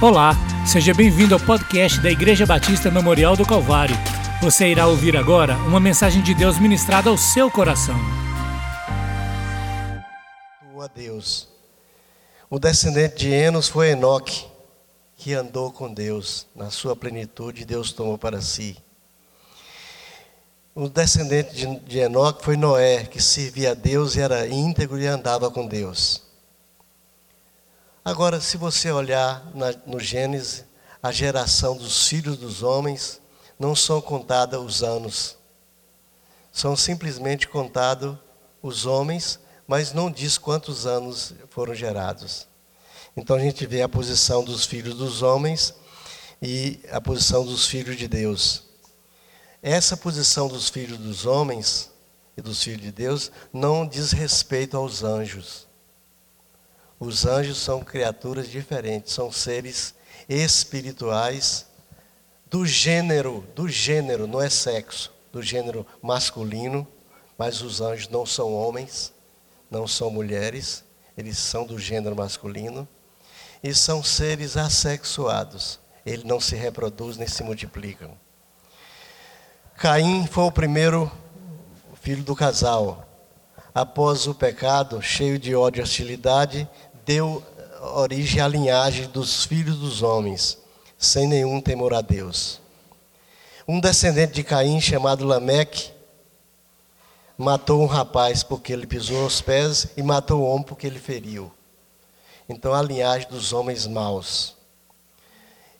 Olá, seja bem-vindo ao podcast da Igreja Batista Memorial do Calvário. Você irá ouvir agora uma mensagem de Deus ministrada ao seu coração. a Deus. O descendente de Enos foi Enoque, que andou com Deus. Na sua plenitude, Deus tomou para si. O descendente de, de Enoque foi Noé, que servia a Deus e era íntegro e andava com Deus. Agora, se você olhar na, no Gênesis, a geração dos filhos dos homens, não são contados os anos. São simplesmente contados os homens, mas não diz quantos anos foram gerados. Então a gente vê a posição dos filhos dos homens e a posição dos filhos de Deus. Essa posição dos filhos dos homens e dos filhos de Deus não diz respeito aos anjos. Os anjos são criaturas diferentes, são seres espirituais do gênero, do gênero, não é sexo, do gênero masculino, mas os anjos não são homens, não são mulheres, eles são do gênero masculino e são seres assexuados. Eles não se reproduzem nem se multiplicam. Caim foi o primeiro filho do casal. Após o pecado, cheio de ódio e hostilidade, deu origem à linhagem dos filhos dos homens, sem nenhum temor a Deus. Um descendente de Caim, chamado Lameque, matou um rapaz porque ele pisou aos pés e matou o homem porque ele feriu. Então, a linhagem dos homens maus.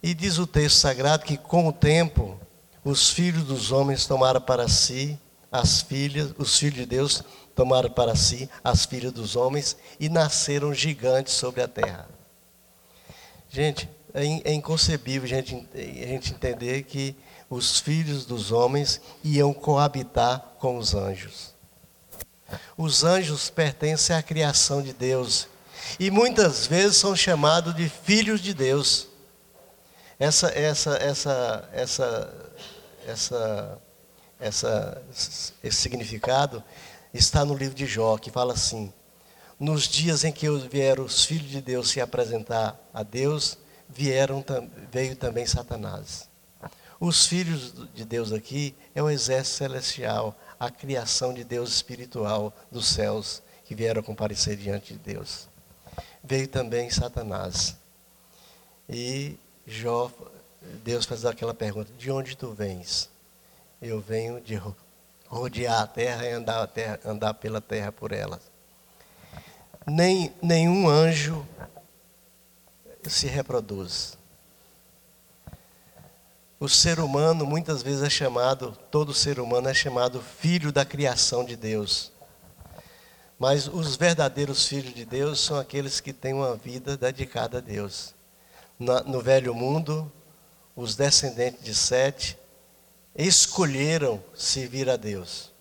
E diz o texto sagrado que, com o tempo, os filhos dos homens tomaram para si as filhas, os filhos de Deus tomaram para si as filhas dos homens e nasceram gigantes sobre a terra. Gente, é, é inconcebível a gente, a gente entender que os filhos dos homens iam coabitar com os anjos. Os anjos pertencem à criação de Deus e muitas vezes são chamados de filhos de Deus. Essa, essa, essa, essa, essa, essa, esse significado está no livro de Jó, que fala assim: Nos dias em que vieram os filhos de Deus se apresentar a Deus, vieram, veio também Satanás. Os filhos de Deus aqui é o exército celestial, a criação de Deus espiritual dos céus, que vieram comparecer diante de Deus. Veio também Satanás. E Jó, Deus faz aquela pergunta: De onde tu vens? Eu venho de rodear a terra e andar, a terra, andar pela terra por ela. Nem, nenhum anjo se reproduz. O ser humano muitas vezes é chamado, todo ser humano é chamado filho da criação de Deus. Mas os verdadeiros filhos de Deus são aqueles que têm uma vida dedicada a Deus. no velho mundo, os descendentes de Sete escolheram servir a Deus.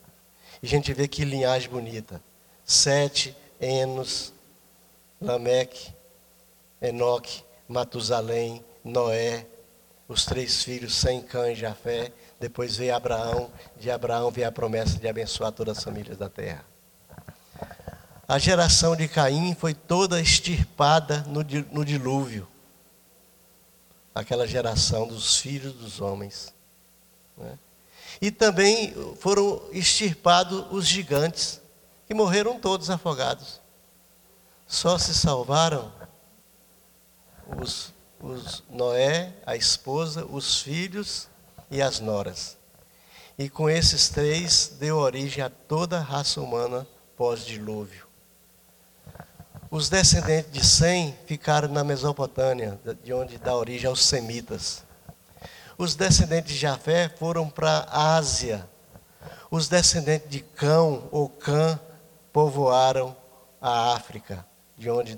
E a gente vê que linhagem bonita. Sete, Enos, Lameque, Enoque, Matusalém, Noé, os três filhos, Sem, Cã e Jafé. Depois veio Abraão, de Abraão veio a promessa de abençoar todas as famílias da terra. A geração de Caim foi toda extirpada no, no dilúvio. Aquela geração dos filhos dos homens. Né? E também foram extirpados os gigantes, que morreram todos afogados. Só se salvaram os, os Noé, a esposa, os filhos e as noras. E com esses três deu origem a toda a raça humana pós-dilúvio. Os descendentes de Sem ficaram na Mesopotâmia, de onde dá origem aos semitas. Os descendentes de Jafé foram para a Ásia. Os descendentes de Cão ou Cã povoaram a África, de onde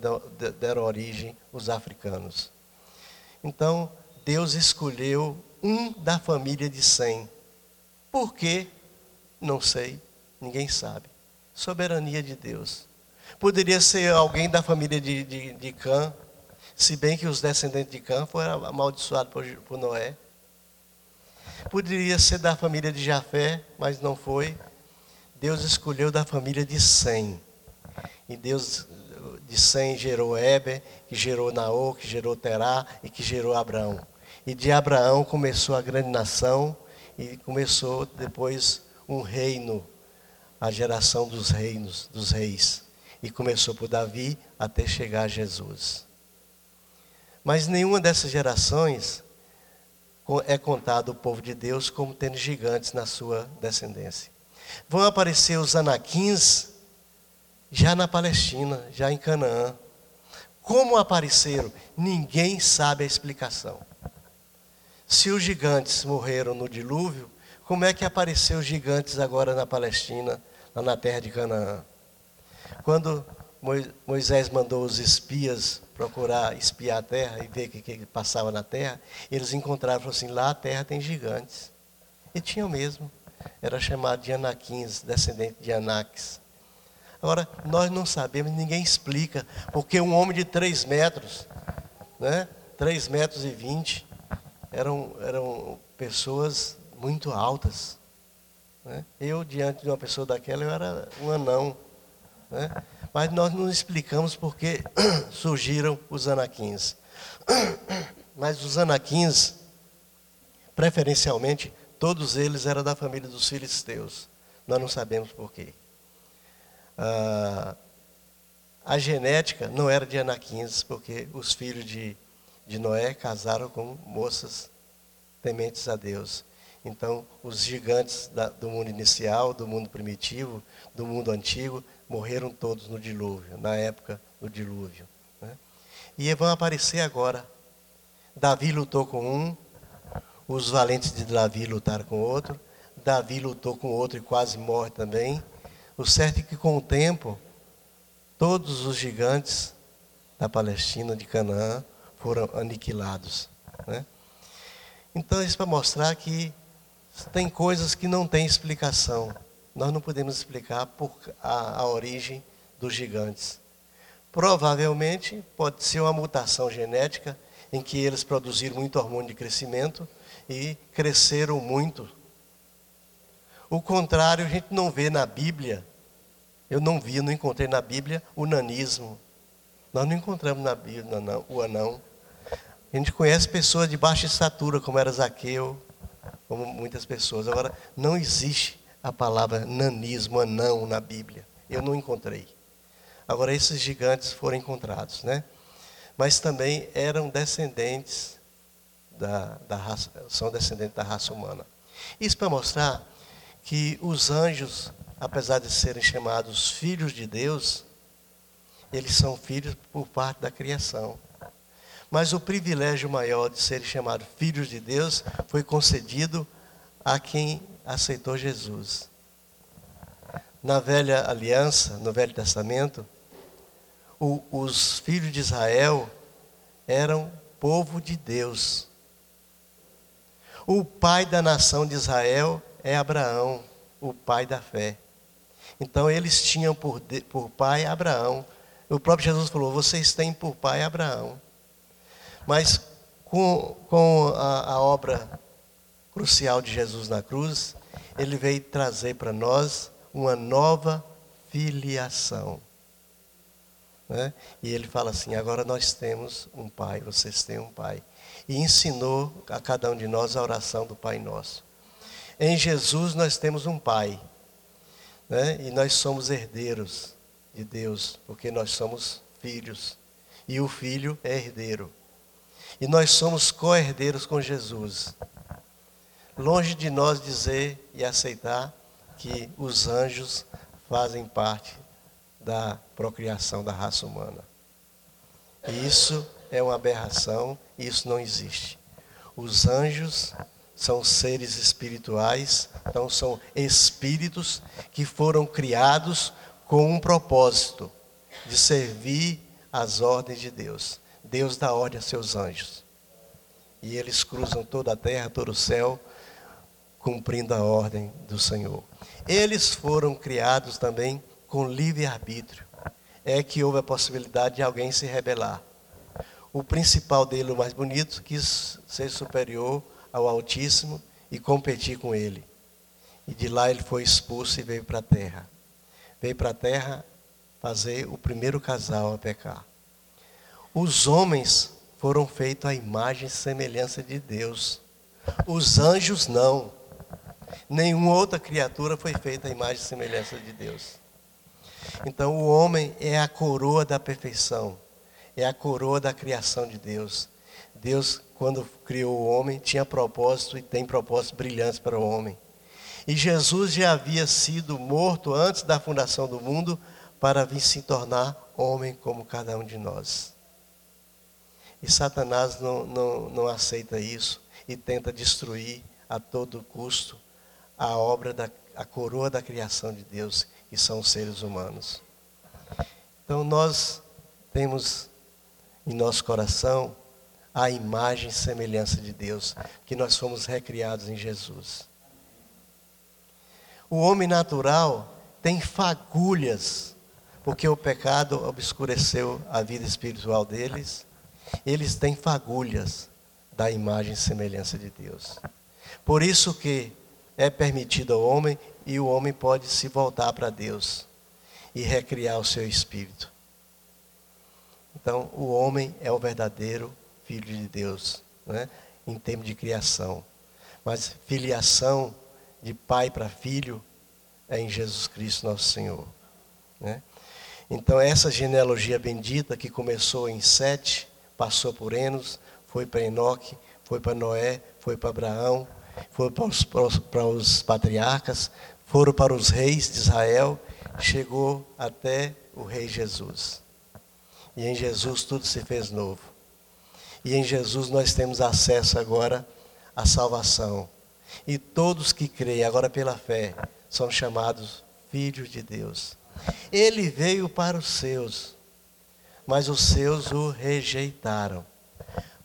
deram origem os africanos. Então, Deus escolheu um da família de Sem. Por quê? Não sei, ninguém sabe. Soberania de Deus. Poderia ser alguém da família de, de, de Cã, se bem que os descendentes de Cã foram amaldiçoados por, por Noé. Poderia ser da família de Jafé, mas não foi. Deus escolheu da família de Sem. E Deus de Sem gerou Eber, que gerou Naô, que gerou Terá e que gerou Abraão. E de Abraão começou a grande nação e começou depois um reino, a geração dos reinos, dos reis. E começou por Davi até chegar a Jesus. Mas nenhuma dessas gerações é contado o povo de Deus como tendo gigantes na sua descendência. Vão aparecer os anaquins já na Palestina, já em Canaã. Como apareceram? Ninguém sabe a explicação. Se os gigantes morreram no dilúvio, como é que apareceram os gigantes agora na Palestina, lá na terra de Canaã? Quando Moisés mandou os espias procurar espiar a terra e ver o que, que passava na terra, eles encontraram assim, lá a terra tem gigantes. E tinham mesmo. Era chamado de Anaquins, descendente de Anaques. Agora, nós não sabemos, ninguém explica, porque um homem de 3 metros, né? 3 metros e 20, eram, eram pessoas muito altas. Né? Eu, diante de uma pessoa daquela, eu era um anão. Né? Mas nós não explicamos porque surgiram os anaquins. Mas os anaquins, preferencialmente, todos eles eram da família dos filisteus. Nós não sabemos porquê. Ah, a genética não era de anaquins, porque os filhos de, de Noé casaram com moças tementes a Deus. Então, os gigantes da, do mundo inicial, do mundo primitivo, do mundo antigo, morreram todos no dilúvio, na época do dilúvio. Né? E vão aparecer agora. Davi lutou com um, os valentes de Davi lutaram com outro, Davi lutou com outro e quase morre também. O certo é que com o tempo, todos os gigantes da Palestina, de Canaã, foram aniquilados. Né? Então, isso para mostrar que tem coisas que não têm explicação nós não podemos explicar por a, a origem dos gigantes. Provavelmente pode ser uma mutação genética em que eles produziram muito hormônio de crescimento e cresceram muito. O contrário, a gente não vê na Bíblia. Eu não vi, não encontrei na Bíblia o nanismo. Nós não encontramos na Bíblia o anão. A gente conhece pessoas de baixa estatura, como era Zaqueu, como muitas pessoas. Agora, não existe a palavra nanismo, anão, na Bíblia. Eu não encontrei. Agora, esses gigantes foram encontrados, né? Mas também eram descendentes da, da raça, são descendentes da raça humana. Isso para mostrar que os anjos, apesar de serem chamados filhos de Deus, eles são filhos por parte da criação. Mas o privilégio maior de serem chamados filhos de Deus foi concedido a quem aceitou Jesus. Na velha aliança, no Velho Testamento, o, os filhos de Israel eram povo de Deus. O pai da nação de Israel é Abraão, o pai da fé. Então eles tinham por, por pai Abraão. O próprio Jesus falou: vocês têm por pai Abraão. Mas com, com a, a obra crucial de Jesus na cruz, ele veio trazer para nós uma nova filiação. Né? E ele fala assim: agora nós temos um pai, vocês têm um pai. E ensinou a cada um de nós a oração do Pai Nosso. Em Jesus nós temos um pai. Né? E nós somos herdeiros de Deus, porque nós somos filhos. E o filho é herdeiro. E nós somos co-herdeiros com Jesus. Longe de nós dizer e aceitar que os anjos fazem parte da procriação da raça humana. Isso é uma aberração, isso não existe. Os anjos são seres espirituais, então são espíritos que foram criados com um propósito de servir às ordens de Deus. Deus dá ordem a seus anjos. E eles cruzam toda a terra, todo o céu, cumprindo a ordem do Senhor. Eles foram criados também com livre-arbítrio. É que houve a possibilidade de alguém se rebelar. O principal dele, o mais bonito, quis ser superior ao Altíssimo e competir com ele. E de lá ele foi expulso e veio para a terra. Veio para a terra fazer o primeiro casal a pecar. Os homens foram feitos à imagem e semelhança de Deus. Os anjos não. Nenhuma outra criatura foi feita à imagem e semelhança de Deus. Então o homem é a coroa da perfeição, é a coroa da criação de Deus. Deus, quando criou o homem, tinha propósito e tem propósitos brilhantes para o homem. E Jesus já havia sido morto antes da fundação do mundo para vir se tornar homem como cada um de nós. E Satanás não, não, não aceita isso e tenta destruir a todo custo a obra da a coroa da criação de Deus, que são os seres humanos. Então nós temos em nosso coração a imagem e semelhança de Deus, que nós fomos recriados em Jesus. O homem natural tem fagulhas, porque o pecado obscureceu a vida espiritual deles. Eles têm fagulhas da imagem e semelhança de Deus. Por isso que é permitido ao homem e o homem pode se voltar para Deus e recriar o seu espírito. Então, o homem é o verdadeiro filho de Deus, né? em termos de criação. Mas filiação de pai para filho é em Jesus Cristo nosso Senhor. Né? Então essa genealogia bendita que começou em Sete, passou por Enos, foi para Enoque, foi para Noé, foi para Abraão, foi para os, para os patriarcas, foram para os reis de Israel, chegou até o rei Jesus. E em Jesus tudo se fez novo. E em Jesus nós temos acesso agora à salvação. E todos que creem agora pela fé são chamados filhos de Deus. Ele veio para os seus, mas os seus o rejeitaram.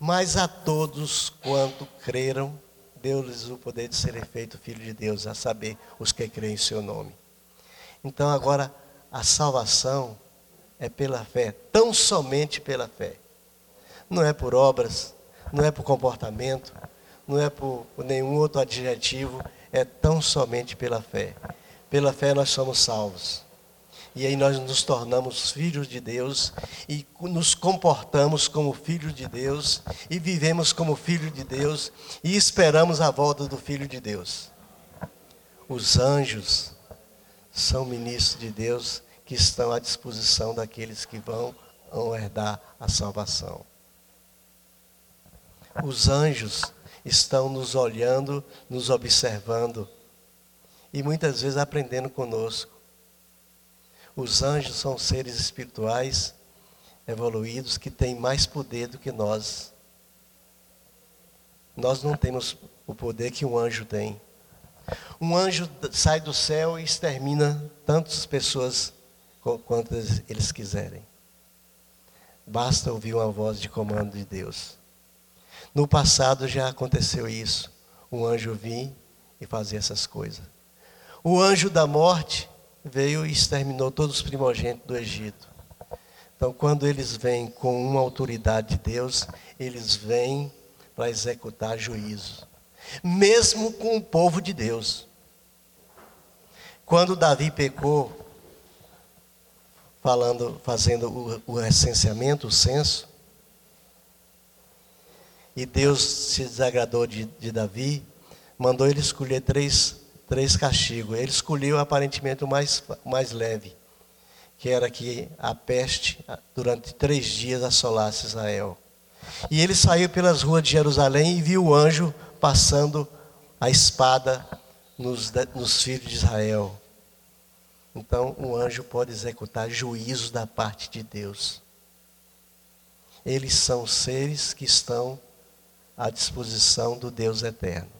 Mas a todos quanto creram, deu-lhes o poder de serem feitos filhos de Deus, a saber, os que creem em seu nome. Então agora, a salvação é pela fé, tão somente pela fé. Não é por obras, não é por comportamento, não é por nenhum outro adjetivo, é tão somente pela fé. Pela fé nós somos salvos. E aí nós nos tornamos filhos de Deus e nos comportamos como filhos de Deus e vivemos como filhos de Deus e esperamos a volta do Filho de Deus. Os anjos são ministros de Deus que estão à disposição daqueles que vão, herdar a salvação. Os anjos estão nos olhando, nos observando e muitas vezes aprendendo conosco. Os anjos são seres espirituais evoluídos que têm mais poder do que nós. Nós não temos o poder que um anjo tem. Um anjo sai do céu e extermina tantas pessoas quantas eles quiserem. Basta ouvir uma voz de comando de Deus. No passado já aconteceu isso. Um anjo vinha e fazia essas coisas. O anjo da morte veio e exterminou todos os primogênitos do Egito. Então, quando eles vêm com uma autoridade de Deus, eles vêm para executar juízo, mesmo com o povo de Deus. Quando Davi pecou, falando, fazendo o, o recenseamento, o censo, e Deus se desagradou de, de Davi, mandou ele escolher três, três castigos. Ele escolheu aparentemente o mais, mais leve, que era que a peste durante três dias assolasse Israel. E ele saiu pelas ruas de Jerusalém e viu o anjo passando a espada nos, nos filhos de Israel. Então, o anjo pode executar juízos da parte de Deus. Eles são seres que estão à disposição do Deus eterno.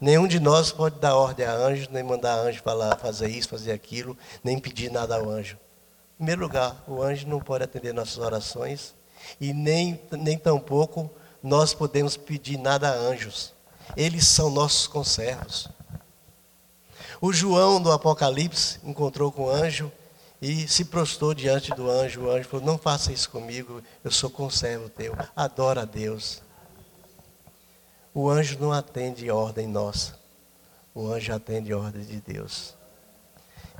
Nenhum de nós pode dar ordem a anjo, nem mandar anjo falar, fazer isso, fazer aquilo, nem pedir nada ao anjo. Em primeiro lugar, o anjo não pode atender nossas orações e nem, nem tampouco nós podemos pedir nada a anjos. Eles são nossos conservos. O João do Apocalipse encontrou com o anjo e se prostou diante do anjo. O anjo falou: Não faça isso comigo, eu sou conservo teu. Adora a Deus. O anjo não atende ordem nossa. O anjo atende ordem de Deus.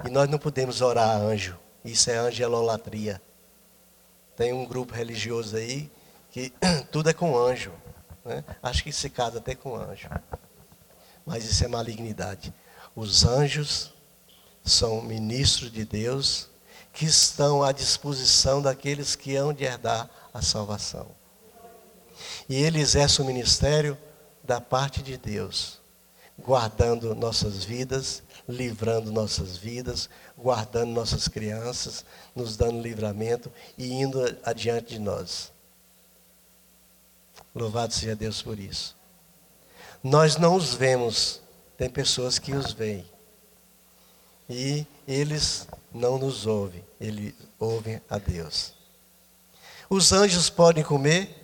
E nós não podemos orar a anjo. Isso é angelolatria. Tem um grupo religioso aí que tudo é com anjo. Né? Acho que se casa até com anjo. Mas isso é malignidade. Os anjos são ministros de Deus que estão à disposição daqueles que hão de herdar a salvação. E ele exerce o ministério da parte de Deus, guardando nossas vidas, livrando nossas vidas, guardando nossas crianças, nos dando livramento e indo adiante de nós. Louvado seja Deus por isso. Nós não os vemos, tem pessoas que os veem. E eles não nos ouvem, eles ouvem a Deus. Os anjos podem comer?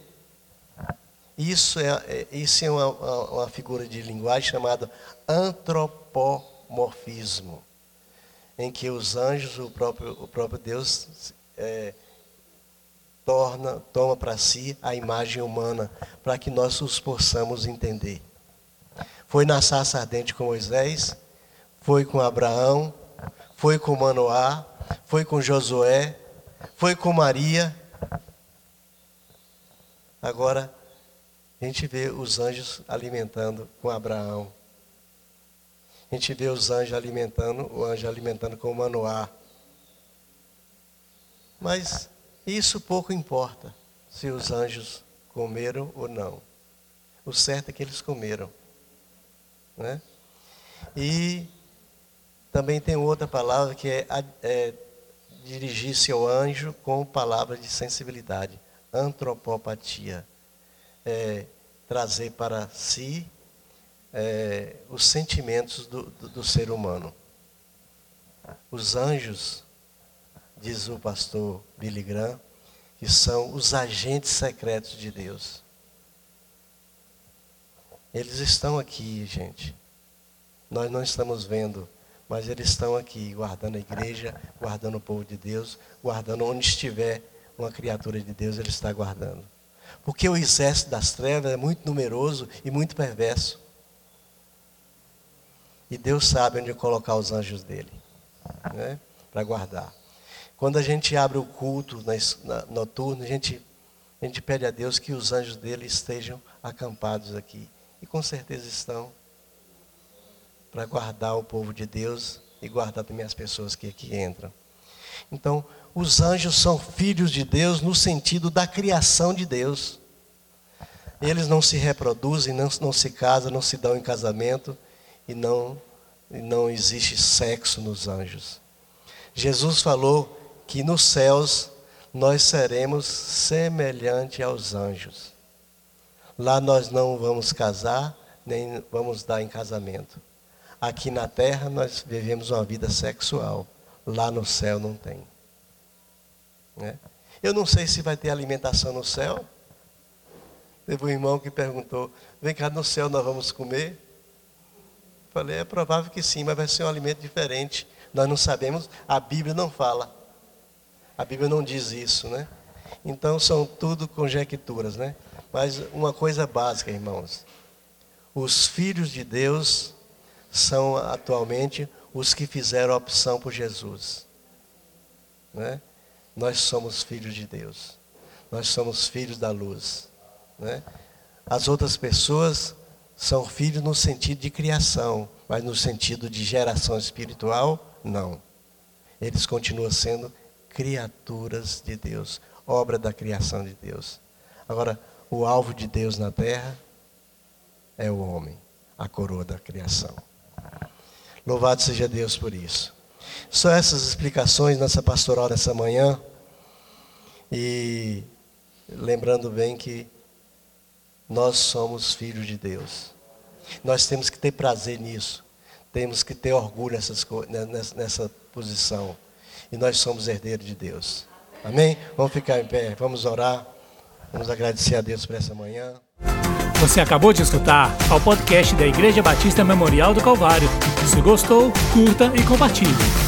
Isso é, é isso é uma, uma figura de linguagem chamada antropomorfismo, em que os anjos, o próprio, o próprio Deus, é, torna, toma para si a imagem humana, para que nós os possamos entender. Foi na sarça ardente com Moisés, foi com Abraão, foi com Manoá, foi com Josué, foi com Maria. Agora, a gente vê os anjos alimentando com Abraão. A gente vê os anjos alimentando, o anjo alimentando com Manoá. Mas isso pouco importa, se os anjos comeram ou não. O certo é que eles comeram. Né? E também tem outra palavra que é, é dirigir-se ao anjo com palavras de sensibilidade, antropopatia. É, trazer para si é, os sentimentos do, do, do ser humano. Os anjos diz o pastor Billy Graham, que são os agentes secretos de Deus. Eles estão aqui, gente. Nós não estamos vendo, mas eles estão aqui, guardando a igreja, guardando o povo de Deus, guardando onde estiver uma criatura de Deus, ele está guardando. Porque o exército das trevas é muito numeroso e muito perverso. E Deus sabe onde colocar os anjos dele, né? para guardar. Quando a gente abre o culto noturno, a gente, a gente pede a Deus que os anjos dele estejam acampados aqui. E com certeza estão. Para guardar o povo de Deus e guardar também as pessoas que aqui entram. Então, os anjos são filhos de Deus no sentido da criação de Deus. Eles não se reproduzem, não, não se casam, não se dão em casamento e não, e não existe sexo nos anjos. Jesus falou que nos céus nós seremos semelhante aos anjos. Lá nós não vamos casar, nem vamos dar em casamento. Aqui na terra nós vivemos uma vida sexual. Lá no céu não tem. Né? Eu não sei se vai ter alimentação no céu. Teve um irmão que perguntou: vem cá no céu nós vamos comer? Falei: é provável que sim, mas vai ser um alimento diferente. Nós não sabemos, a Bíblia não fala. A Bíblia não diz isso, né? Então são tudo conjecturas, né? Mas uma coisa básica, irmãos. Os filhos de Deus são atualmente os que fizeram a opção por Jesus. Né? Nós somos filhos de Deus. Nós somos filhos da luz. Né? As outras pessoas são filhos no sentido de criação, mas no sentido de geração espiritual, não. Eles continuam sendo criaturas de Deus, obra da criação de Deus. Agora, o alvo de Deus na terra é o homem, a coroa da criação. Louvado seja Deus por isso. Só essas explicações nessa pastoral dessa manhã. E lembrando bem que nós somos filhos de Deus. Nós temos que ter prazer nisso. Temos que ter orgulho nessas, nessa, nessa posição e nós somos herdeiros de Deus. Amém? Vamos ficar em pé, vamos orar, vamos agradecer a Deus por essa manhã. Você acabou de escutar ao podcast da Igreja Batista Memorial do Calvário. Se gostou, curta e compartilhe.